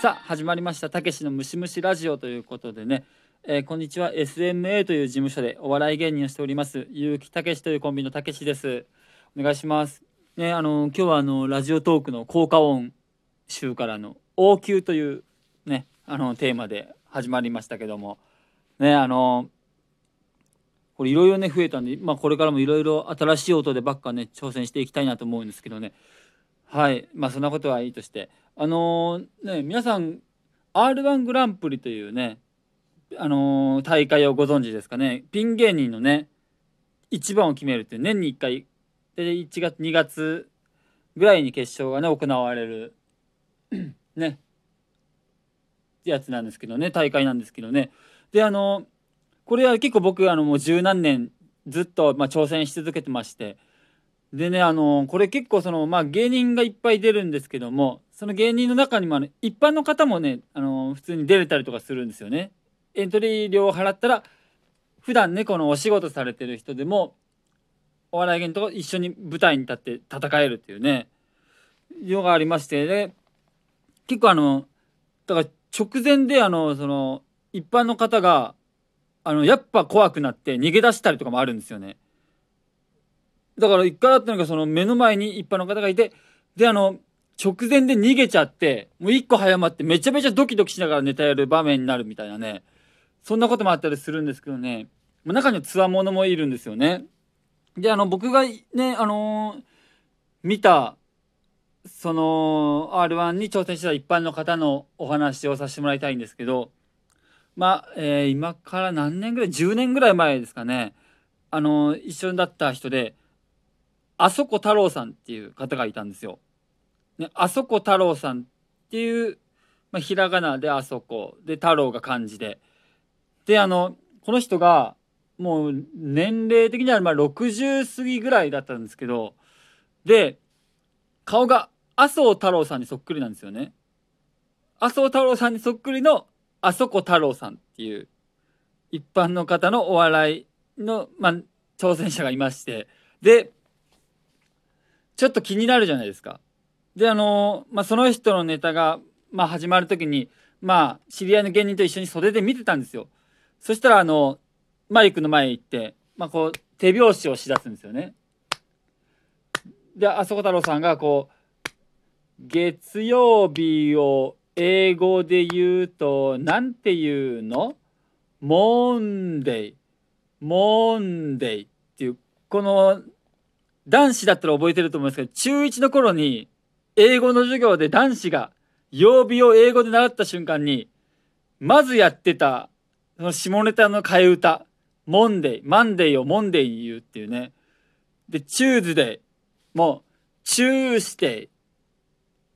さあ始まりましたたけしのムシムシラジオということでね、えー、こんにちは SMA という事務所でお笑い芸人をしております結城たけしというコンビのたけしです。お願いします。ねあの今日はあのラジオトークの効果音集からの応急というねあのテーマで始まりましたけども。ねあのこれいろいろね増えたんで、まあ、これからもいろいろ新しい音でばっかね挑戦していきたいなと思うんですけどね。はい。まあそんなことはいいとして。あのー、ね皆さん r 1グランプリというねあのー、大会をご存知ですかね。ピン芸人のね一番を決めるっていう年に1回で1月2月ぐらいに決勝がね行われるねやつなんですけどね。大会なんですけどね。であの、これは結構僕あのもう十何年ずっとまあ挑戦し続けてましてでねあのこれ結構そのまあ芸人がいっぱい出るんですけどもその芸人の中にもあの一般の方もねあの普通に出れたりとかするんですよね。エントリー料を払ったら普段ねこのお仕事されてる人でもお笑い芸人と一緒に舞台に立って戦えるっていうねのがありましてね結構あのだから直前であのその一般の方があのやっぱ怖くなって逃げ出したりとかもあるんですよね。だから一回あったのがその目の前に一般の方がいてであの直前で逃げちゃってもう一個早まってめちゃめちゃドキドキしながらネタやる場面になるみたいなね。そんなこともあったりするんですけどね。中にはつわものもいるんですよね。であの僕がねあのー、見たその r 1に挑戦した一般の方のお話をさせてもらいたいんですけどまあ、えー、今から何年ぐらい10年ぐらい前ですかね。あのー、一緒だった人であそこ太郎さんっていう方がいたんですよ。ね、あそこ太郎さんっていう、まあ、ひらがなであそこで太郎が漢字で。であのこの人がもう年齢的にはまあ60過ぎぐらいだったんですけどで顔が麻生太郎さんにそっくりなんですよね。麻生太郎さんにそっくりのあそこ太郎さんっていう一般の方のお笑いの、まあ、挑戦者がいましてでちょっと気になるじゃないですか。であのまあ、その人のネタが、まあ、始まる時に、まあ、知り合いの芸人と一緒に袖で見てたんですよ。そしたらあのマイクの前へ行って、まあ、こう手拍子をしだすんですよね。であそこ太郎さんがこう「月曜日を英語で言うと何て言うの？モンデイモンデイ」っていうこの男子だったら覚えてると思うんですけど、中1の頃に、英語の授業で男子が曜日を英語で習った瞬間に、まずやってた、その下ネタの替え歌、モンデイ、マンデイをモンデイに言うっていうね。で、チューズデイ、もう、チューステイ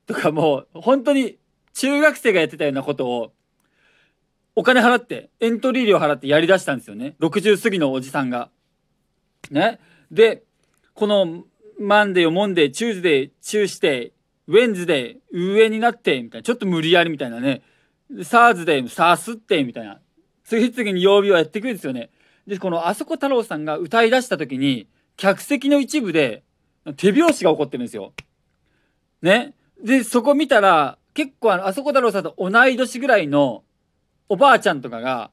とかもう、本当に中学生がやってたようなことを、お金払って、エントリー料払ってやりだしたんですよね。60過ぎのおじさんが。ね。で、このマンデーをモンデー、チューズデー、チューして、ウェンズデー、上になって、みたいな、ちょっと無理やりみたいなね。サーズデー、サースって、みたいな。次々に曜日をやっていくんですよね。で、このあそこ太郎さんが歌い出した時に、客席の一部で手拍子が起こってるんですよ。ね。で、そこ見たら、結構あの、あそこ太郎さんと同い年ぐらいのおばあちゃんとかが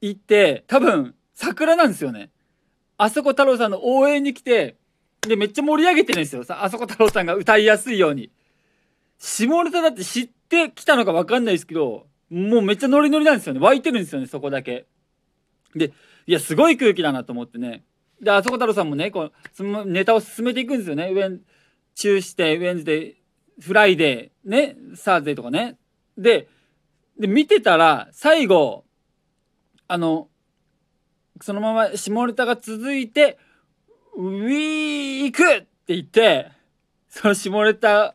いて、多分、桜なんですよね。あそこ太郎さんの応援に来て、で、めっちゃ盛り上げてるんですよ。さあそこ太郎さんが歌いやすいように。下ネタだって知ってきたのかわかんないですけど、もうめっちゃノリノリなんですよね。湧いてるんですよね、そこだけ。で、いや、すごい空気だなと思ってね。で、あそこ太郎さんもね、こう、そのネタを進めていくんですよね。ウェン、チューして、ウェンズデー、フライデー、ね、サーズデーとかね。で、で、見てたら、最後、あの、そのまま下ネタが続いて、ウィークって言って、その下ネタ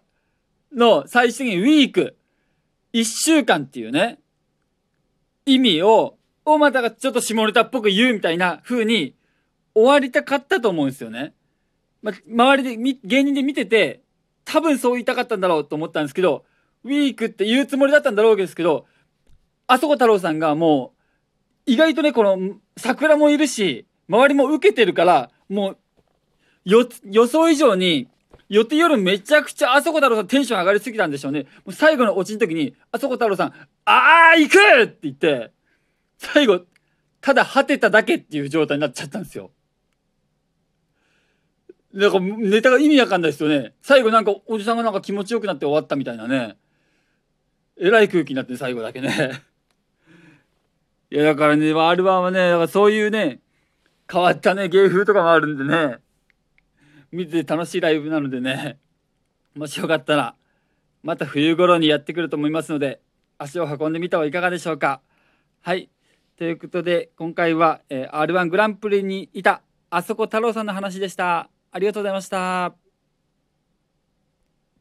の最終的にウィーク、一週間っていうね、意味を、をまたちょっと下ネタっぽく言うみたいな風に終わりたかったと思うんですよね。ま周りで、芸人で見てて、多分そう言いたかったんだろうと思ったんですけど、ウィークって言うつもりだったんだろうですけど、あそこ太郎さんがもう、意外とね、この桜もいるし、周りも受けてるから、もう、予想以上に予定夜めちゃくちゃあそこ太郎さんテンション上がりすぎたんでしょうね。もう最後のオチの時に、あそこ太郎さん、ああ行くって言って、最後、ただ果てただけっていう状態になっちゃったんですよ。なんかネタが意味わかんないですよね。最後なんかおじさんがなんか気持ちよくなって終わったみたいなね。えらい空気になって最後だけね。いやだからね、R1 はね、だからそういうね、変わったね、芸風とかもあるんでね。見てて楽しいライブなのでね。もしよかったら、また冬頃にやってくると思いますので、足を運んでみてはいかがでしょうか。はい。ということで、今回は、えー、R1 グランプリにいた、あそこ太郎さんの話でした。ありがとうございました。